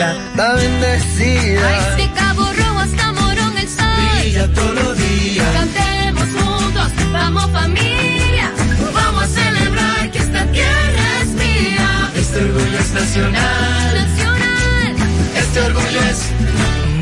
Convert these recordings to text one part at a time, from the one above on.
mezcla está bendecida. Ay, de Cabo Rojo hasta Morón el sol. Brilla todos los días. Cantemos juntos, vamos familia. Vamos a celebrar que esta tierra es mía. Este orgullo es nacional. Nacional. Este orgullo es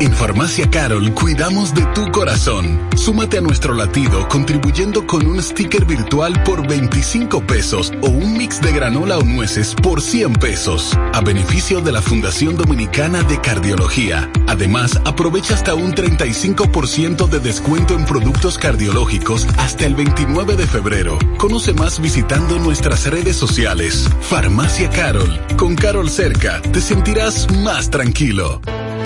En Farmacia Carol cuidamos de tu corazón. Súmate a nuestro latido contribuyendo con un sticker virtual por 25 pesos o un mix de granola o nueces por 100 pesos. A beneficio de la Fundación Dominicana de Cardiología. Además, aprovecha hasta un 35% de descuento en productos cardiológicos hasta el 29 de febrero. Conoce más visitando nuestras redes sociales. Farmacia Carol. Con Carol cerca, te sentirás más tranquilo.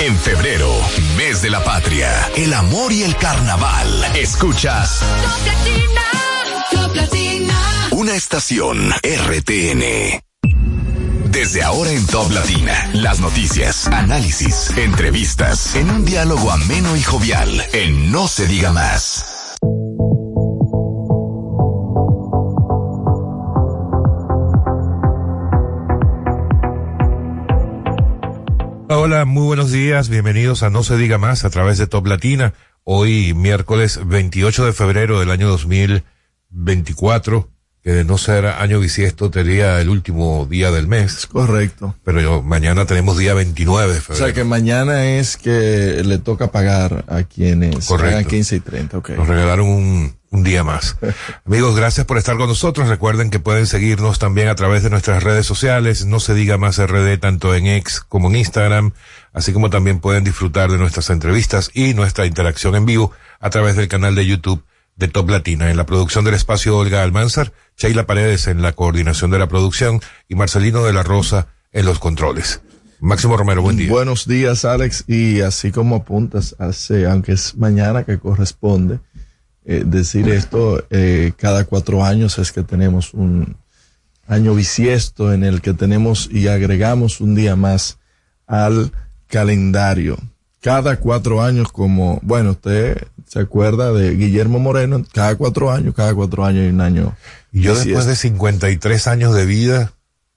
En febrero, mes de la patria, el amor y el carnaval. Escuchas Top Latina. Top Latina. una estación RTN. Desde ahora en Top Latina, las noticias, análisis, entrevistas, en un diálogo ameno y jovial, en No se diga más. Hola, muy buenos días, bienvenidos a No se diga más a través de Top Latina. Hoy miércoles 28 de febrero del año 2024, que de no ser año bisiesto sería el último día del mes, Correcto. pero yo- mañana tenemos día 29 de O sea que mañana es que le toca pagar a quienes Correcto. hagan 15 y 30, ok. Nos regalaron un, un día más. Amigos, gracias por estar con nosotros. Recuerden que pueden seguirnos también a través de nuestras redes sociales. No se diga más RD tanto en X como en Instagram. Así como también pueden disfrutar de nuestras entrevistas y nuestra interacción en vivo a través del canal de YouTube de Top Latina. En la producción del espacio Olga Almanzar, Sheila Paredes en la coordinación de la producción y Marcelino de la Rosa en los controles. Máximo Romero, buen día. Buenos días, Alex. Y así como apuntas, hace, aunque es mañana que corresponde eh, decir esto, eh, cada cuatro años es que tenemos un año bisiesto en el que tenemos y agregamos un día más al calendario. Cada cuatro años, como, bueno, usted se acuerda de Guillermo Moreno, cada cuatro años, cada cuatro años hay un año. Y yo bisiesto. después de 53 años de vida,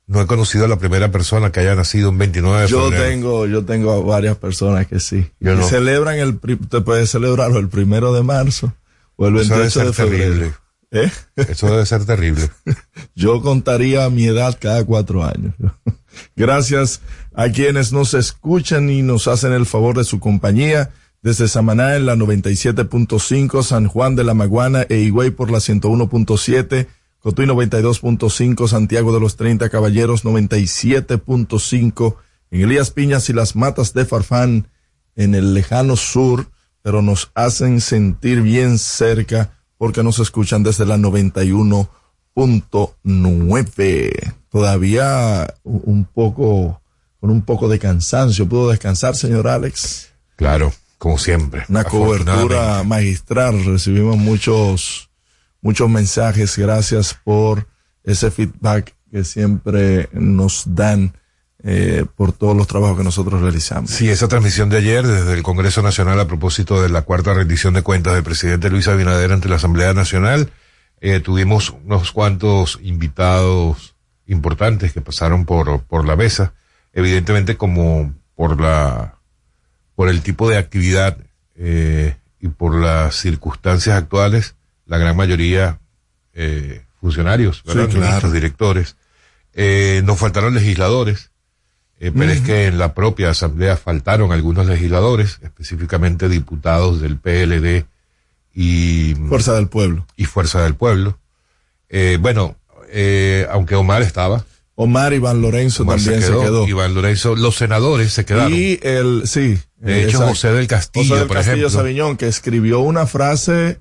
no he conocido a la primera persona que haya nacido un 29 de Yo febrero. tengo, yo tengo varias personas que sí. Yo no. celebran el, te puedes celebrarlo el primero de marzo o el Eso debe 28 de ser febrero. terrible. ¿Eh? Eso debe ser terrible. Yo contaría mi edad cada cuatro años. Gracias a quienes nos escuchan y nos hacen el favor de su compañía. Desde Samaná en la 97.5, San Juan de la Maguana e Higüey por la 101.7, Cotuí 92.5, Santiago de los 30 Caballeros 97.5, en Elías Piñas y las Matas de Farfán en el lejano sur, pero nos hacen sentir bien cerca porque nos escuchan desde la 91.9. Todavía un poco, con un poco de cansancio. ¿Pudo descansar, señor Alex? Claro, como siempre. Una cobertura magistral. Recibimos muchos, muchos mensajes. Gracias por ese feedback que siempre nos dan eh, por todos los trabajos que nosotros realizamos. Sí, esa transmisión de ayer desde el Congreso Nacional a propósito de la cuarta rendición de cuentas del presidente Luis Abinader ante la Asamblea Nacional, eh, tuvimos unos cuantos invitados importantes que pasaron por, por la mesa, evidentemente como por la, por el tipo de actividad, eh, y por las circunstancias actuales, la gran mayoría, eh, funcionarios. Sí, claro. Directores, eh, nos faltaron legisladores, eh, pero es que en la propia asamblea faltaron algunos legisladores, específicamente diputados del PLD y Fuerza del Pueblo. y Fuerza del Pueblo. Eh, bueno, eh, aunque Omar estaba, Omar Iván Lorenzo Omar también se se quedó. Iván Lorenzo, los senadores se quedaron. Y el, sí. de hecho, exacto. José del Castillo, José del por Castillo ejemplo, Sabiñón, que escribió una frase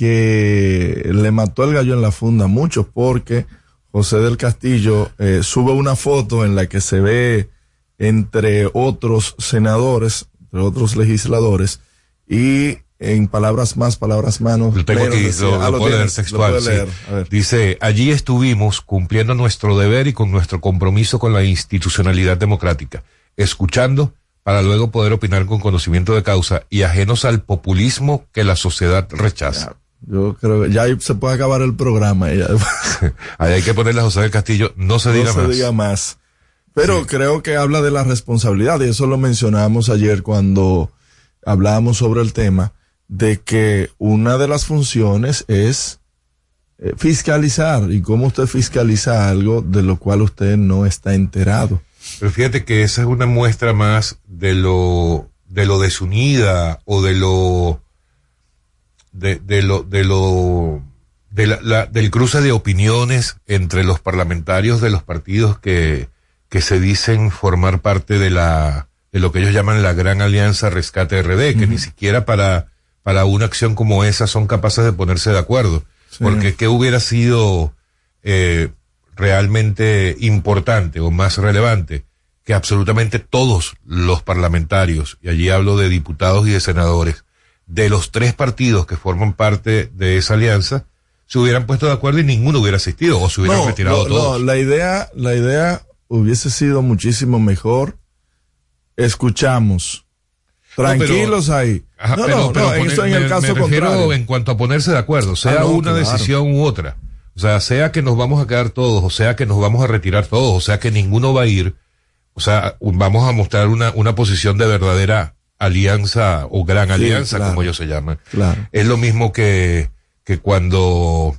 que le mató el gallo en la funda a muchos, porque José del Castillo eh, sube una foto en la que se ve entre otros senadores, entre otros legisladores, y en palabras más, palabras menos. Lo tengo menos aquí, decía- lo, ah, lo puedo leer tienes, lo textual. puedes sí. leer. A ver. Dice, allí estuvimos cumpliendo nuestro deber y con nuestro compromiso con la institucionalidad democrática, escuchando para luego poder opinar con conocimiento de causa y ajenos al populismo que la sociedad rechaza. Yo creo que ya ahí se puede acabar el programa. ya. Ahí hay que ponerle a José del Castillo, no se diga no se más. diga más. Pero creo que habla de la responsabilidad, y eso lo mencionamos ayer cuando hablábamos sobre el tema, de que una de las funciones es eh, fiscalizar. ¿Y cómo usted fiscaliza algo de lo cual usted no está enterado? Pero fíjate que esa es una muestra más de lo, de lo desunida o de lo, de, de lo, de lo, de la, la- del cruce de opiniones entre los parlamentarios de los partidos que, que se dicen formar parte de la, de lo que ellos llaman la Gran Alianza Rescate RD, que ni siquiera para, para una acción como esa son capaces de ponerse de acuerdo. Porque qué hubiera sido, eh, realmente importante o más relevante que absolutamente todos los parlamentarios, y allí hablo de diputados y de senadores, de los tres partidos que forman parte de esa alianza, se hubieran puesto de acuerdo y ninguno hubiera asistido o se hubieran retirado no, no, todos. la idea, la idea hubiese sido muchísimo mejor. Escuchamos. Tranquilos ahí. Ajá, no, pero- no, pero no, en poner- eso en me- el caso me refiero contrario. en cuanto a ponerse de acuerdo, sea Ah, no, una claro. decisión u otra. O sea, sea que nos vamos a quedar todos, o sea que nos vamos a retirar todos, o sea que ninguno va a ir. O sea, vamos a mostrar una, una posición de verdadera alianza o gran Sí, alianza, claro. como ellos se llaman. Claro. Es lo mismo que, que cuando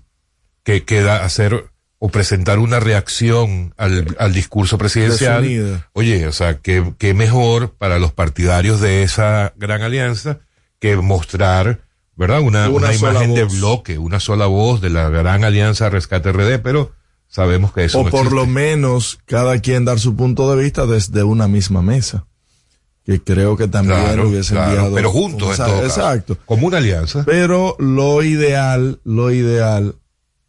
que queda hacer o presentar una reacción al, al discurso presidencial. Oye, o sea, que, que mejor para los partidarios de esa gran alianza que mostrar, ¿verdad? Una, Una imagen de bloque, una sola voz de la gran alianza Rescate RD, pero sabemos que eso o no por existe. lo menos cada quien dar su punto de vista desde una misma mesa. Que creo que también Claro, hubiese claro, enviado. pero juntos en Exa- todo caso. Exacto. Como una alianza. Pero lo ideal, lo ideal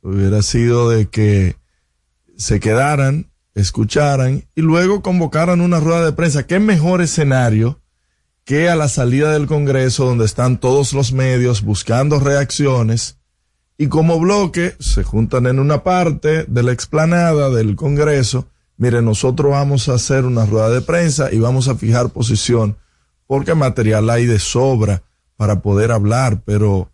hubiera sido de que se quedaran, escucharan y luego convocaran una rueda de prensa. ¿Qué mejor escenario que a la salida del Congreso donde están todos los medios buscando reacciones y como bloque se juntan en una parte de la explanada del Congreso? Mire, nosotros vamos a hacer una rueda de prensa y vamos a fijar posición porque material hay de sobra para poder hablar, pero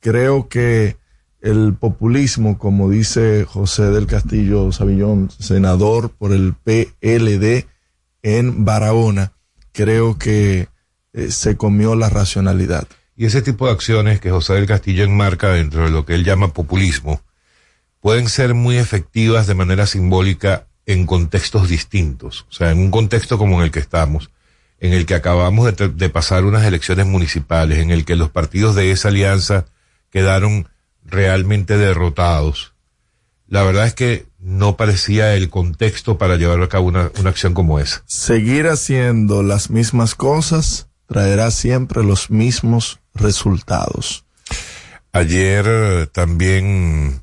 creo que el populismo, como dice José del Castillo Savillón, senador por el PLD en Barahona, creo que eh, se comió la racionalidad. Y ese tipo de acciones que José del Castillo enmarca dentro de lo que él llama populismo pueden ser muy efectivas de manera simbólica en contextos distintos. O sea, en un contexto como en el que estamos, en el que acabamos de, pasar unas elecciones municipales, en el que los partidos de esa alianza quedaron realmente derrotados. La verdad es que no parecía el contexto para llevar a cabo una, una acción como esa. Seguir haciendo las mismas cosas traerá siempre los mismos resultados. Ayer también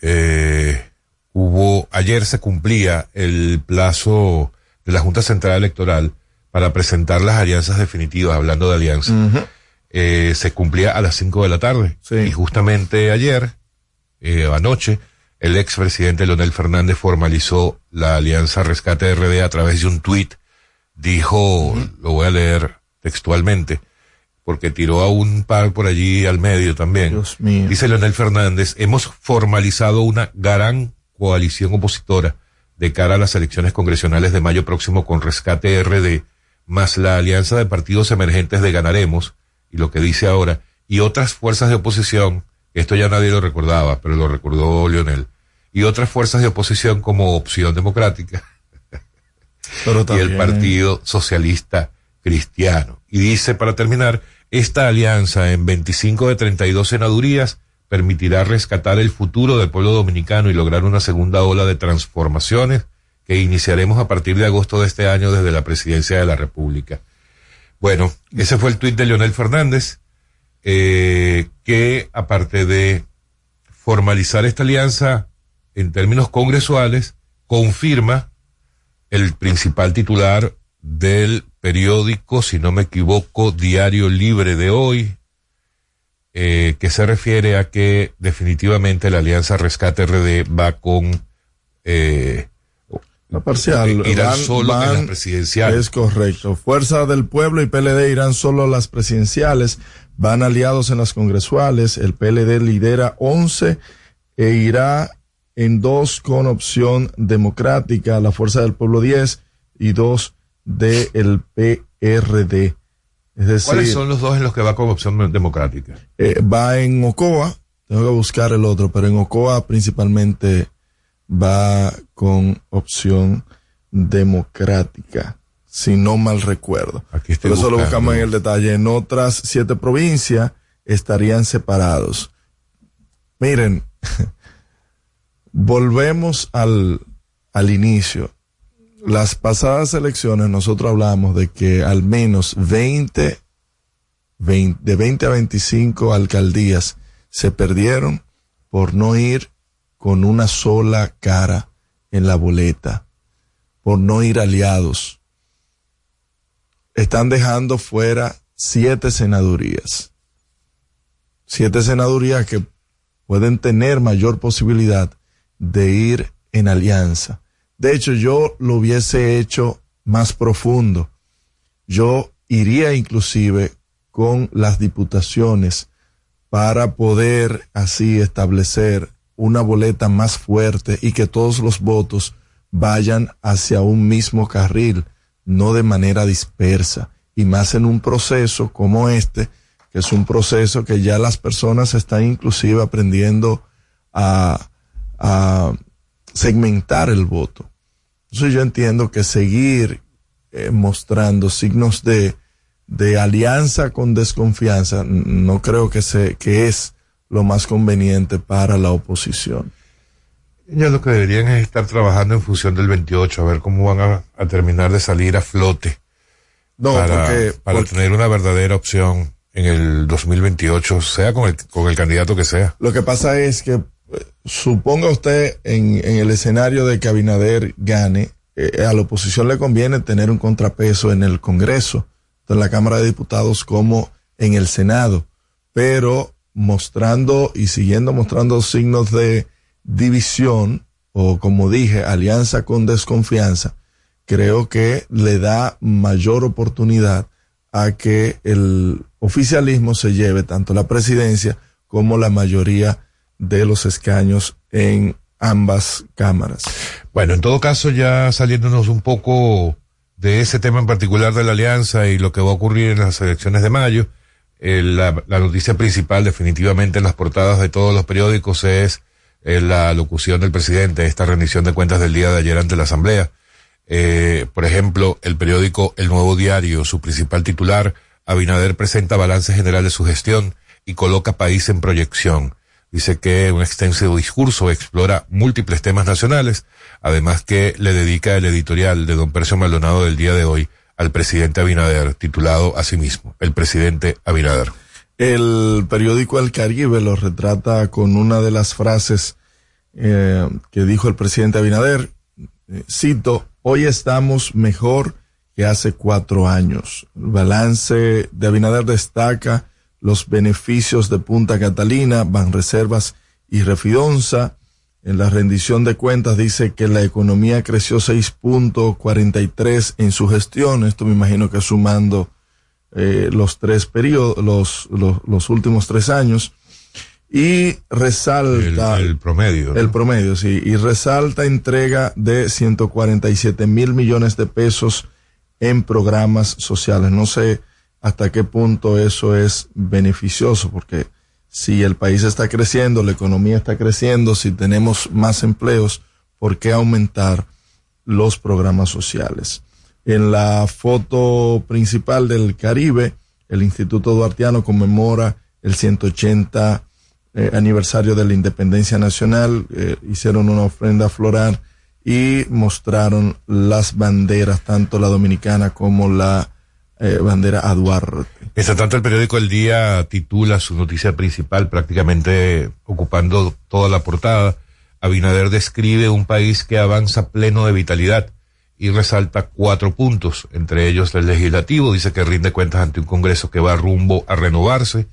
eh, hubo, ayer se cumplía el plazo de la Junta Central Electoral para presentar las alianzas definitivas, hablando de alianzas. Eh, se cumplía a las 5 de la tarde. Sí. Y justamente ayer, eh, anoche, el expresidente Leonel Fernández formalizó la alianza Rescate RD a través de un tuit. Dijo, lo voy a leer textualmente, porque tiró a un par por allí al medio también. Dios mío. Dice Leonel Fernández, hemos formalizado una gran coalición opositora de cara a las elecciones congresionales de mayo próximo con Rescate RD, más la alianza de partidos emergentes de Ganaremos, y lo que dice ahora, y otras fuerzas de oposición, esto ya nadie lo recordaba, pero lo recordó Leonel, y otras fuerzas de oposición como Opción Democrática Pero y el Partido Socialista Cristiano. Y dice, para terminar, Esta alianza en 25 de 32 senadurías permitirá rescatar el futuro del pueblo dominicano y lograr una segunda ola de transformaciones que iniciaremos a partir de agosto de este año desde la presidencia de la República. Bueno, ese fue el tuit de Leonel Fernández, eh, que aparte de formalizar esta alianza en términos congresuales, confirma el principal titular del periódico, si no me equivoco, Diario Libre de hoy, eh, que se refiere a que definitivamente la Alianza Rescate RD va con eh, la parcial. irán solo en las presidenciales. Es correcto. Fuerza del Pueblo y PLD irán solo a las presidenciales. Van aliados en las congresuales. El PLD lidera 11 e irá en dos con opción democrática. La Fuerza del Pueblo 10 y dos del PRD. Es decir, ¿Cuáles son los dos en los que va con opción democrática? eh, va en Ocoa. Tengo que buscar el otro, pero en Ocoa principalmente va con opción democrática, si no mal recuerdo. Aquí estoy Pero eso lo buscamos en el detalle. En otras siete provincias estarían separados. Miren, volvemos al, al inicio. Las pasadas elecciones nosotros hablamos de que al menos 20, 20 de 20 a 25 alcaldías se perdieron por no ir con una sola cara en la boleta, por no ir aliados. Están dejando fuera siete senadurías. Siete senadurías que pueden tener mayor posibilidad de ir en alianza. De hecho, yo lo hubiese hecho más profundo. Yo iría inclusive con las diputaciones para poder así establecer una boleta más fuerte y que todos los votos vayan hacia un mismo carril, no de manera dispersa, y más en un proceso como este, que es un proceso que ya las personas están inclusive aprendiendo a, a segmentar el voto. Entonces yo entiendo que seguir eh, mostrando signos de, de alianza con desconfianza no creo que, se, que es lo más conveniente para la oposición. Ellos lo que deberían es estar trabajando en función del 28, a ver cómo van a, a terminar de salir a flote No, para, porque, para porque tener una verdadera opción en el 2028, sea con el, con el candidato que sea. lo que pasa es que suponga usted en, el escenario de que Abinader gane, eh, a la oposición le conviene tener un contrapeso en el Congreso, en la Cámara de Diputados como en el Senado, pero mostrando y siguiendo mostrando signos de división o como dije, alianza con desconfianza, creo que le da mayor oportunidad a que el oficialismo se lleve tanto la presidencia como la mayoría de los escaños en ambas cámaras. Bueno, en todo caso, ya saliéndonos un poco de ese tema en particular de la alianza y lo que va a ocurrir en las elecciones de mayo, eh, la, noticia principal definitivamente en las portadas de todos los periódicos es eh, la locución del presidente, esta rendición de cuentas del día de ayer ante la Asamblea. Eh, por ejemplo, el periódico El Nuevo Diario, su principal titular, Abinader presenta balance general de su gestión y coloca país en proyección. Dice que un extenso discurso explora múltiples temas nacionales, además que le dedica el editorial de don Percio Maldonado del día de hoy al presidente Abinader, titulado asimismo, El presidente Abinader. El periódico El Caribe lo retrata con una de las frases eh, que dijo el presidente Abinader. Eh, cito, hoy estamos mejor que hace cuatro años. El balance de Abinader destaca los beneficios de Punta Catalina, Banreservas y Refidonza. En la rendición de cuentas dice que la economía creció 6.43 en su gestión. Esto me imagino que sumando eh, los tres periodos, los, los, los últimos tres años. Y El, resalta el promedio. ¿no? el promedio, sí, y resalta entrega de 147 mil millones de pesos en programas sociales. No sé hasta qué punto eso es beneficioso, porque si el país está creciendo, la economía está creciendo, si tenemos más empleos, ¿por qué aumentar los programas sociales? En la foto principal del Caribe el Instituto Duartiano conmemora el 180 eh, aniversario de la independencia nacional, eh, hicieron una ofrenda floral y mostraron las banderas, tanto la dominicana como la eh, bandera a Duarte. Mientras tanto, el periódico El Día titula su noticia principal, prácticamente ocupando toda la portada. Abinader describe un país que avanza pleno de vitalidad y resalta cuatro puntos, entre ellos el legislativo, dice que rinde cuentas ante un Congreso que va rumbo a renovarse.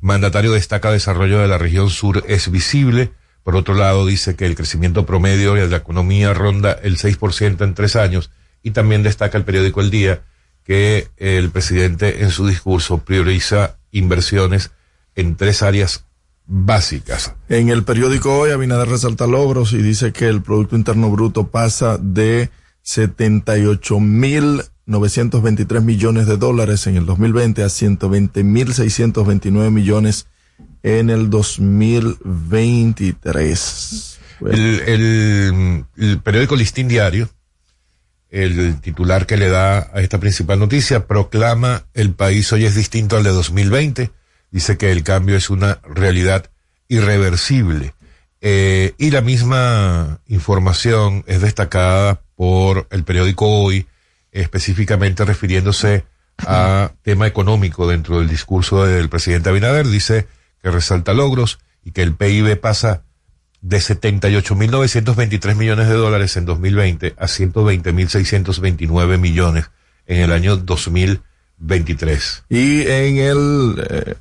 Mandatario destaca desarrollo de la región sur es visible. Por otro lado, dice que el crecimiento promedio de la economía ronda el 6% en tres años y también destaca el periódico El Día que el presidente en su discurso prioriza inversiones en tres áreas básicas. En el periódico hoy, Abinader resalta logros y dice que el Producto Interno Bruto pasa de 78.923 millones de dólares en el 2020 a 120.629 millones en el 2023. El, el, el periódico Listín Diario el titular que le da a esta principal noticia, proclama el país hoy es distinto al de 2020, dice que el cambio es una realidad irreversible. Eh, y la misma información es destacada por el periódico Hoy, específicamente refiriéndose a tema económico dentro del discurso del presidente Abinader, dice que resalta logros y que el PIB pasa de 78.923 millones de dólares en 2020 a 120.629 millones en el año 2023. Y en el eh,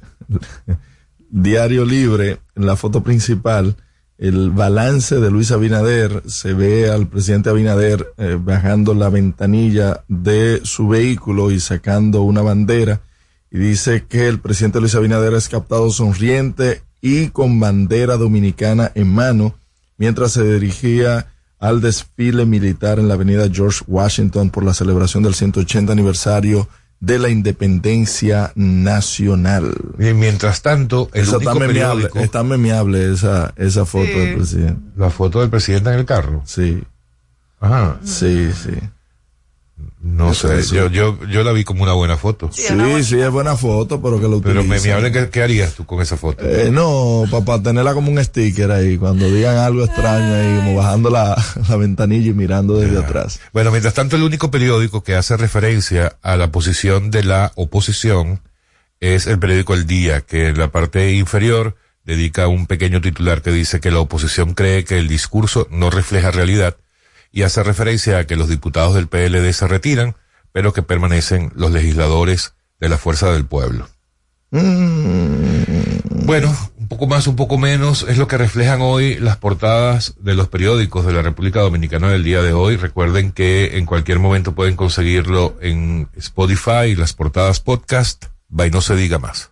diario libre, en la foto principal, el balance de Luis Abinader, se ve al presidente Abinader eh, bajando la ventanilla de su vehículo y sacando una bandera y dice que el presidente Luis Abinader es captado sonriente y con bandera dominicana en mano mientras se dirigía al desfile militar en la avenida George Washington por la celebración del 180 aniversario de la independencia nacional. Y mientras tanto, el Esa único está memeable, está memeable esa, esa foto Sí. del presidente. la foto del presidente en el carro. Sí, Ajá. sí, sí. No sé, yo, yo, yo la vi como una buena foto. Sí, una Sí, sí, es buena foto, pero que lo Pero me, utilicen. me hablen, ¿qué, qué harías tú con esa foto? Eh, no, para tenerla como un sticker ahí, cuando digan algo extraño ahí, como bajando la, la ventanilla y mirando desde atrás. Bueno, mientras tanto, el único periódico que hace referencia a la posición de la oposición es el periódico El Día, que en la parte inferior dedica un pequeño titular que dice que la oposición cree que el discurso no refleja realidad y hace referencia a que los diputados del PLD se retiran, pero que permanecen los legisladores de la Fuerza del Pueblo. Bueno, un poco más, un poco menos, es lo que reflejan hoy las portadas de los periódicos de la República Dominicana del día de hoy. Recuerden que en cualquier momento pueden conseguirlo en Spotify, las portadas podcast, by no se diga más.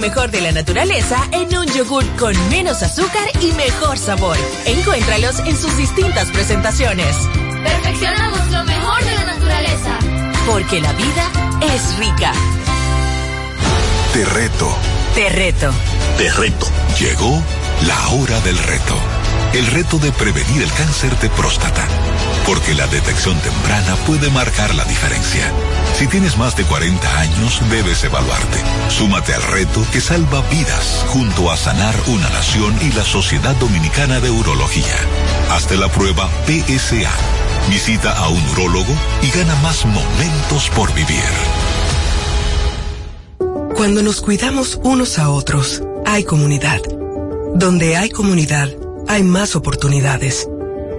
Mejor de la naturaleza en un yogur con menos azúcar y mejor sabor. Encuéntralos en sus distintas presentaciones. Perfeccionamos lo mejor de la naturaleza. Porque la vida es rica. Te reto. Te reto. Te reto. Llegó la hora del reto. El reto de prevenir el cáncer de próstata. Porque la detección temprana puede marcar la diferencia. Si tienes más de 40 años, debes evaluarte. Súmate al reto que salva vidas junto a Sanar una Nación y la Sociedad Dominicana de Urología. Hazte la prueba PSA. Visita a un urólogo y gana más momentos por vivir. Cuando nos cuidamos unos a otros, hay comunidad. Donde hay comunidad, hay más oportunidades.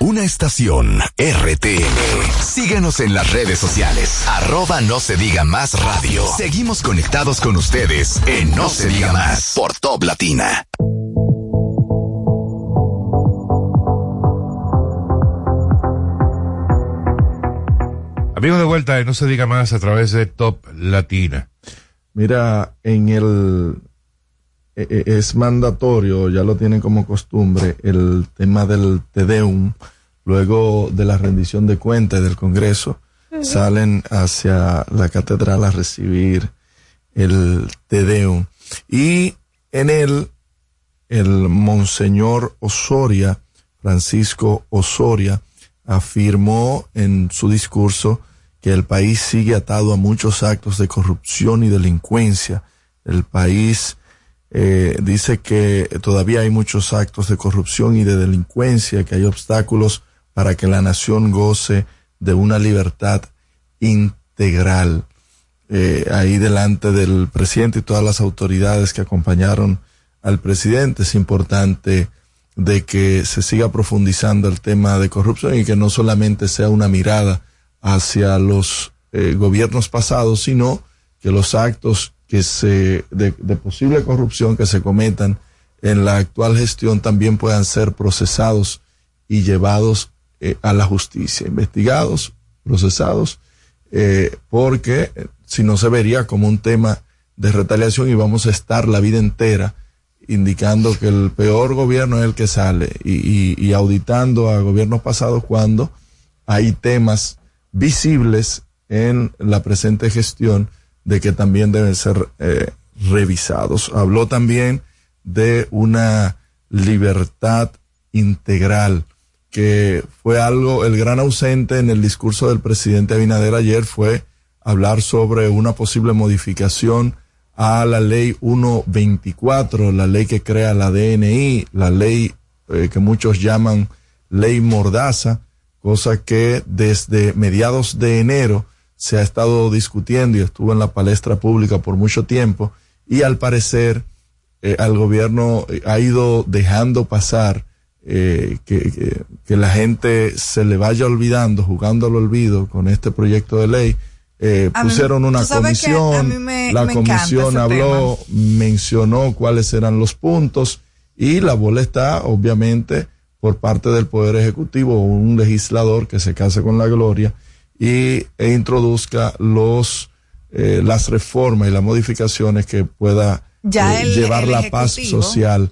Una estación RTM. Síguenos en las redes sociales. Arroba no se diga más radio. Seguimos conectados con ustedes en No se diga más por Top Latina. Amigos de vuelta, no se diga más a través de Top Latina. Mira, en el es mandatorio, ya lo tienen como costumbre, el tema del Tedeum, luego de la rendición de cuentas del Congreso, salen hacia la catedral a recibir el Tedeum. Y en él, el Monseñor Osoria, Francisco Osoria, afirmó en su discurso que el país sigue atado a muchos actos de corrupción y delincuencia. El país eh, dice que todavía hay muchos actos de corrupción y de delincuencia, que hay obstáculos para que la nación goce de una libertad integral. Eh, ahí delante del presidente y todas las autoridades que acompañaron al presidente es importante de que se siga profundizando el tema de corrupción y que no solamente sea una mirada hacia los eh, gobiernos pasados, sino que los actos que se, de, posible corrupción que se cometan en la actual gestión también puedan ser procesados y llevados eh, a la justicia, investigados, procesados, eh, porque si no se vería como un tema de retaliación y vamos a estar la vida entera indicando que el peor gobierno es el que sale y, y auditando a gobiernos pasados cuando hay temas visibles en la presente gestión de que también deben ser eh, revisados. Habló también de una libertad integral, que fue algo, el gran ausente en el discurso del presidente Abinader ayer fue hablar sobre una posible modificación a la ley 124, la ley que crea la DNI, la ley eh, que muchos llaman ley mordaza, cosa que desde mediados de enero se ha estado discutiendo y estuvo en la palestra pública por mucho tiempo y al parecer eh, al gobierno eh, ha ido dejando pasar eh, que, que, la gente se le vaya olvidando, jugando al olvido con este proyecto de ley. pusieron una comisión, la comisión habló, mencionó cuáles eran los puntos y la bola está obviamente por parte del Poder Ejecutivo o un legislador que se case con la gloria y, e introduzca los, eh, las reformas y las modificaciones que pueda eh, llevar la paz social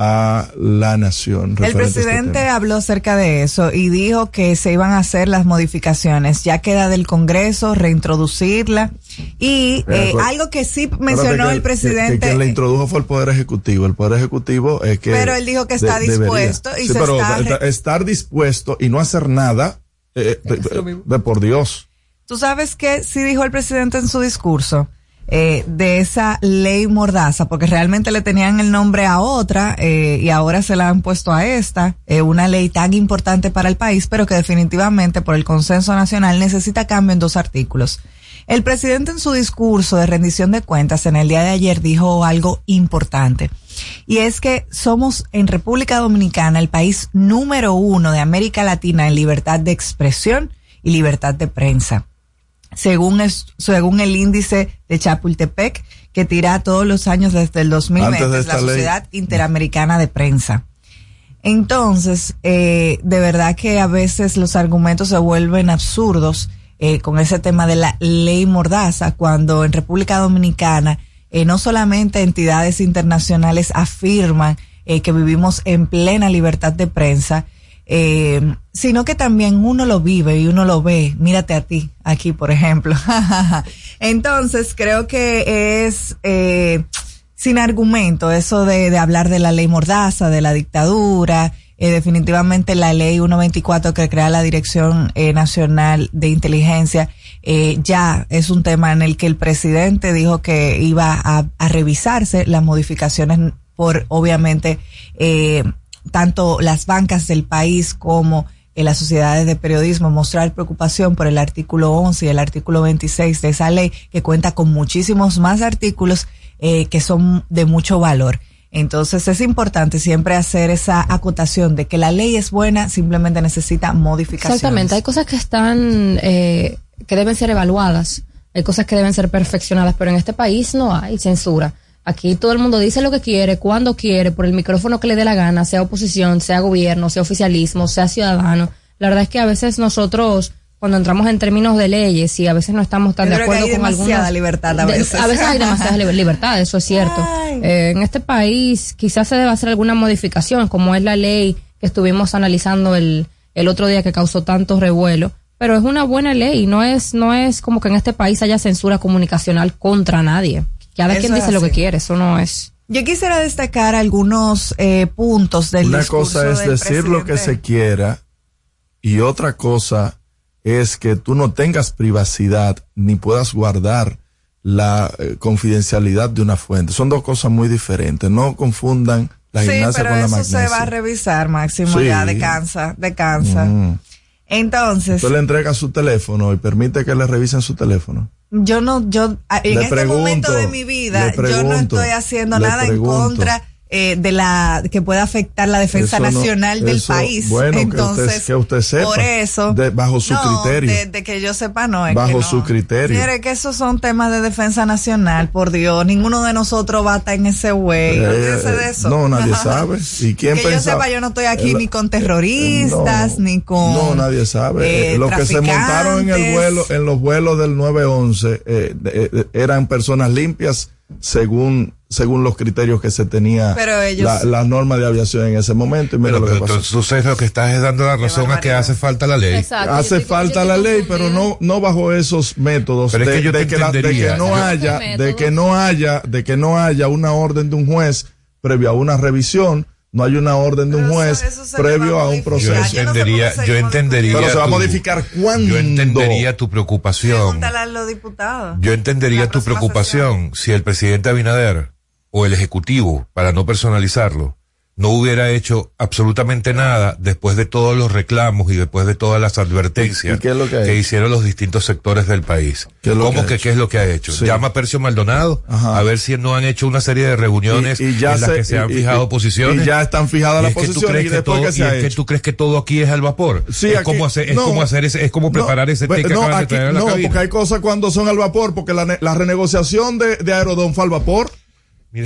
a la nación. El este presidente habló acerca de eso y dijo que se iban a hacer las modificaciones. Ya queda del Congreso reintroducirla. Y eh, algo que sí mencionó el presidente. Que, quien le introdujo fue el Poder Ejecutivo. El Poder Ejecutivo es que. Pero él dijo que está dispuesto. Y pero estar dispuesto y no hacer nada, eh, de, por Dios. Tú sabes que sí dijo el presidente en su discurso eh, de esa ley mordaza, porque realmente le tenían el nombre a otra eh, y ahora se la han puesto a esta, eh, una ley tan importante para el país, pero que definitivamente por el consenso nacional necesita cambio en dos artículos. El presidente en su discurso de rendición de cuentas en el día de ayer dijo algo importante. Y es que somos en República Dominicana el país número uno de América Latina en libertad de expresión y libertad de prensa según, es, según el índice de Chapultepec, que tira todos los años desde el 2020, de la Sociedad Interamericana de Prensa. Entonces, eh, de verdad que a veces los argumentos se vuelven absurdos eh, con ese tema de la ley mordaza, cuando en República Dominicana eh, no solamente entidades internacionales afirman eh, que vivimos en plena libertad de prensa, eh, sino que también uno lo vive y uno lo ve. Mírate a ti, aquí, por ejemplo. Entonces, creo que es eh, sin argumento eso de, de hablar de la ley mordaza, de la dictadura. Eh, definitivamente la ley 124 que crea la Dirección eh, Nacional de Inteligencia eh, ya es un tema en el que el presidente dijo que iba a, revisarse las modificaciones por obviamente eh, tanto las bancas del país como en las sociedades de periodismo mostrar preocupación por el artículo 11 y el artículo 26 de esa ley que cuenta con muchísimos más artículos eh, que son de mucho valor. Entonces es importante siempre hacer esa acotación de que la ley es buena, simplemente necesita modificaciones. Exactamente, hay cosas que están, eh, que deben ser evaluadas, hay cosas que deben ser perfeccionadas, pero en este país no hay censura. Aquí todo el mundo dice lo que quiere, cuando quiere, por el micrófono que le dé la gana, sea oposición, sea gobierno, sea oficialismo, sea ciudadano. La verdad es que a veces nosotros, cuando entramos en términos de leyes y a veces no estamos tan Yo de que acuerdo hay con demasiada algunas libertad a de- veces. a veces hay demasiada li- libertad, eso es cierto. Eh, en este país quizás se deba hacer alguna modificación, como es la ley que estuvimos analizando el, el otro día que causó tanto revuelo. Pero es una buena ley, no es, no es como que en este país haya censura comunicacional contra nadie. Cada Eso quien dice lo que quiere, eso no es. Yo quisiera destacar algunos eh, puntos del Una discurso cosa es del decir lo que se quiera y otra cosa es que tú no tengas privacidad ni puedas guardar la eh, confidencialidad de una fuente. Son dos cosas muy diferentes. No confundan la Sí, gimnasia pero con la eso magnesia. se va a revisar, Máximo, Sí. ya, descansa, descansa. Mm. Entonces, Usted le entrega su teléfono y permite que le revisen su teléfono. yo no, yo, en Le este pregunto, momento de mi vida, yo no estoy haciendo nada pregunto. en contra eh, de la, que pueda afectar la defensa no- nacional del eso, país. bueno, que Entonces, usted- que usted sepa, Por eso. de- bajo su no, criterio. De, de que yo sepa, no. es Bajo que no. su criterio. Señores, que esos son temas de defensa nacional, por Dios. Ninguno de nosotros va a estar en ese güey. Eh, de eh, eso. No, nadie sabe. ¿Y quién que yo pensaba? sepa, yo no estoy aquí El- ni con terroristas, ni con. No, nadie sabe. eh, Eh, los que se montaron en el vuelo, en los vuelos del 911, eh, de- eh, eran personas limpias según según los criterios que se tenía Pero ellos- la, la norma de aviación en ese momento. Y mira Pero, lo que pero pasó. entonces tú sabes lo que estás es dando la razón a que hace falta la ley. Hace falta la ley, pero no no bajo esos métodos Pero es de, que yo de te que la- de entendería. que no Yo- haya ¿Qué de que no haya de que no haya una orden de un juez previo a una revisión, no hay una orden de un juez previo a un proceso. Yo entendería, yo entendería. Pero se va a tu- modificar cuándo. Yo entendería tu preocupación. Pregúntale a los diputados. Yo entendería tu preocupación si el presidente Abinader o el Ejecutivo, para no personalizarlo, no hubiera hecho absolutamente nada después de todos los reclamos y después de todas las advertencias ¿Y qué es lo que hicieron los distintos sectores del país. ¿Qué es lo ¿Cómo que qué es lo que ha hecho? Sí. Llama a Percio Maldonado a ver si no han hecho una serie de reuniones Y- y ya en las se- que se han y- fijado posiciones. y ya están fijadas las posiciones y que después todo- que se y ha es que tú crees que todo aquí es al vapor. Sí, es aquí- como hacer, es no, como hacer ese, es como preparar ese té que no, acaban de aquí- traer a la no, cabina. porque hay cosas cuando son al vapor, porque la, la renegociación de, de Aerodón fue al vapor,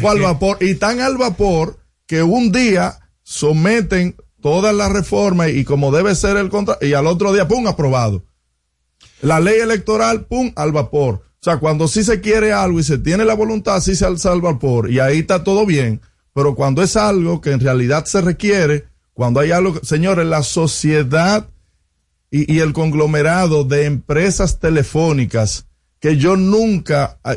fue al vapor, y tan al vapor que un día someten todas las reformas y como debe ser el contra, y al otro día, pum, aprobado. La ley electoral, pum, al vapor. O sea, cuando sí se quiere algo y se tiene la voluntad, sí se alza al vapor, y ahí está todo bien. Pero cuando es algo que en realidad se requiere, cuando hay algo, señores, la sociedad y, y el conglomerado de empresas telefónicas que yo nunca ah,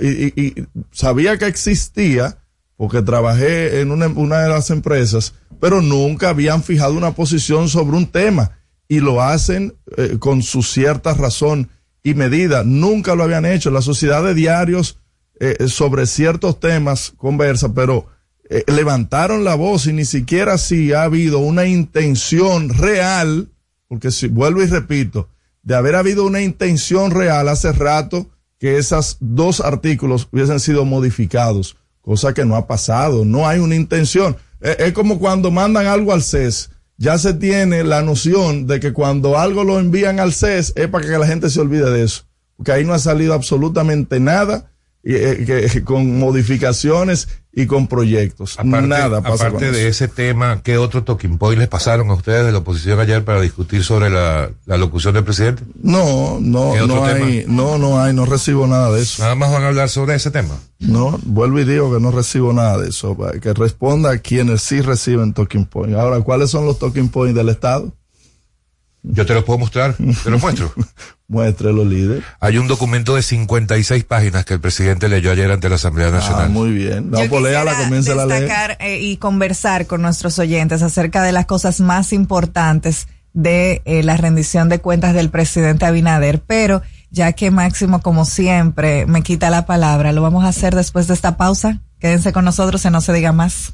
sabía que existía porque trabajé en una, de las empresas, pero nunca habían fijado una posición sobre un tema y lo hacen eh, con su cierta razón y medida. Nunca lo habían hecho. La sociedad de diarios eh, sobre ciertos temas conversa, pero eh, levantaron la voz y ni siquiera si ha habido una intención real porque si vuelvo y repito, de haber habido una intención real hace rato que esos dos artículos hubiesen sido modificados, cosa que no ha pasado, no hay una intención. Es, es como cuando mandan algo al CES, ya se tiene la noción de que cuando algo lo envían al CES es para que la gente se olvide de eso, porque ahí no ha salido absolutamente nada eh, que- con modificaciones y con proyectos. Aparte, Nada pasa aparte de ese tema, ¿qué otro talking point les pasaron a ustedes de la oposición ayer para discutir sobre la, la locución del presidente? No, no, ¿Qué otro no hay, tema? no, no hay, no recibo nada de eso. Nada más van a hablar sobre ese tema. No, vuelvo y digo que no recibo nada de eso. Que responda a quienes sí reciben talking point. Ahora, ¿cuáles son los talking points del Estado? Yo te los puedo mostrar, te los muestro. Muéstrelo, líder. Hay un documento de 56 páginas que el presidente leyó ayer ante la Asamblea Nacional. Ah, muy bien. No, Yo pues léala, quisiera comience a leer. destacar eh, y conversar con nuestros oyentes acerca de las cosas más importantes de eh, la rendición de cuentas del presidente Abinader, pero ya que Máximo, como siempre, me quita la palabra, lo vamos a hacer después de esta pausa. Quédense con nosotros y no se diga más.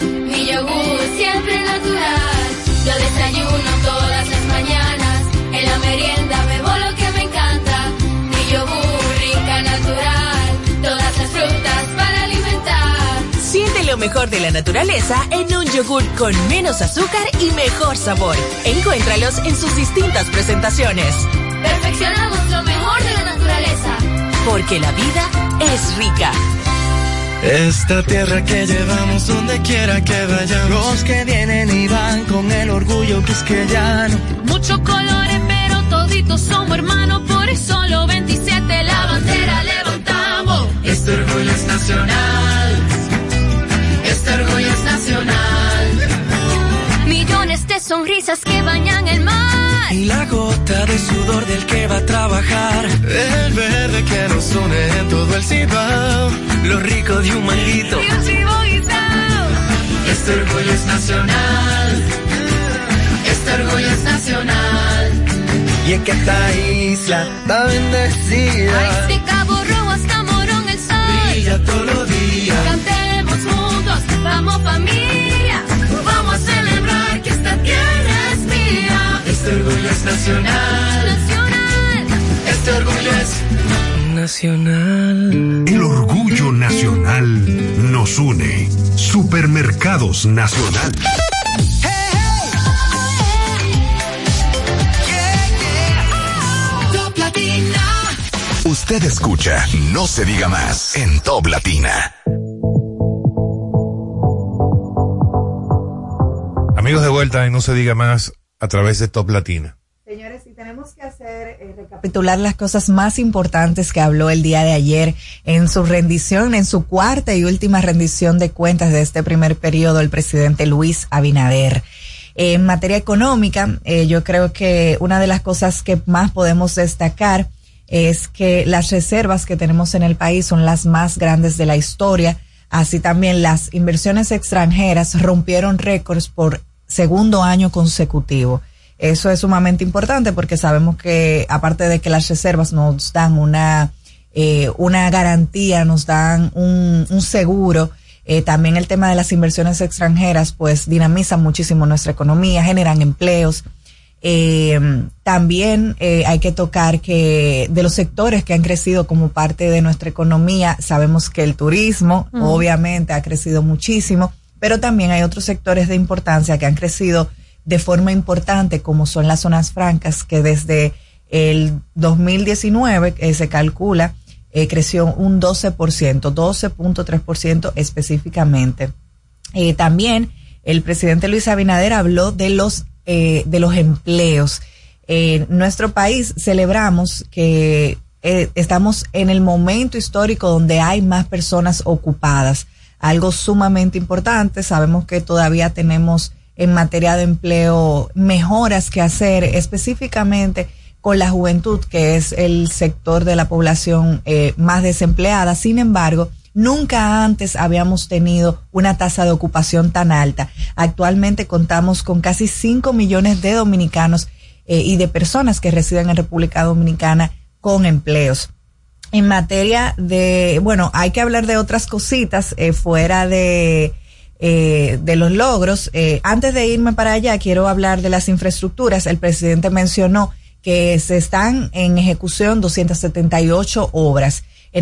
Mejor de la naturaleza en un yogur con menos azúcar y mejor sabor. Encuéntralos en sus distintas presentaciones. Perfeccionamos lo mejor de la naturaleza. Porque la vida es rica. Esta tierra que llevamos donde quiera que vayamos. Los que vienen y van con el orgullo quisqueyano. Muchos colores, pero toditos somos hermanos. Por eso los 27 la bandera levantamos. Este orgullo es nacional. Nacional. Millones de sonrisas que bañan el mar. Y la gota de sudor del que va a trabajar. El verde que nos une en todo el cibao. Lo rico de un manguito. Y un chivo. Este orgullo es nacional. Este orgullo es nacional. Y es que esta isla está bendecida. Ay, de Cabo Rojo hasta Morón el sol. Brilla todos los días. Vamos familia. Vamos a celebrar que esta tierra es mía. Este orgullo es nacional. Nacional. Este orgullo es nacional. El orgullo nacional nos une. Supermercados Nacional. Top Latina. Usted escucha No se diga más en Top Latina. De vuelta y no se diga más a través de Top Latina. Señores, si tenemos que hacer, eh, recapitular las cosas más importantes que habló el día de ayer en su rendición, en su cuarta y última rendición de cuentas de este primer periodo, el presidente Luis Abinader. En materia económica, eh, yo creo que una de las cosas que más podemos destacar es que las reservas que tenemos en el país son las más grandes de la historia. Así también las inversiones extranjeras rompieron récords por segundo año consecutivo. Eso es sumamente importante porque sabemos que aparte de que las reservas nos dan una, eh, una garantía, nos dan un, un seguro, eh, también el tema de las inversiones extranjeras pues dinamizan muchísimo nuestra economía, generan empleos. Eh, también eh, hay que tocar que de los sectores que han crecido como parte de nuestra economía, sabemos que el turismo obviamente ha crecido muchísimo, pero también hay otros sectores de importancia que han crecido de forma importante, como son las zonas francas, que desde el 2019 eh, se calcula eh, creció un 12%, 12.3% específicamente. Eh, también el presidente Luis Abinader habló de los, eh, de los empleos. En nuestro país celebramos que eh, estamos en el momento histórico donde hay más personas ocupadas. Algo sumamente importante. Sabemos que todavía tenemos en materia de empleo mejoras que hacer específicamente con la juventud, que es el sector de la población eh, más desempleada. Sin embargo, Nunca antes habíamos tenido una tasa de ocupación tan alta. Actualmente contamos con casi 5 millones de dominicanos eh, y de personas que residen en República Dominicana con empleos. En materia de, bueno, hay que hablar de otras cositas eh, fuera de, eh, de los logros. antes de irme para allá, quiero hablar de las infraestructuras. El presidente mencionó que se están en ejecución 278 obras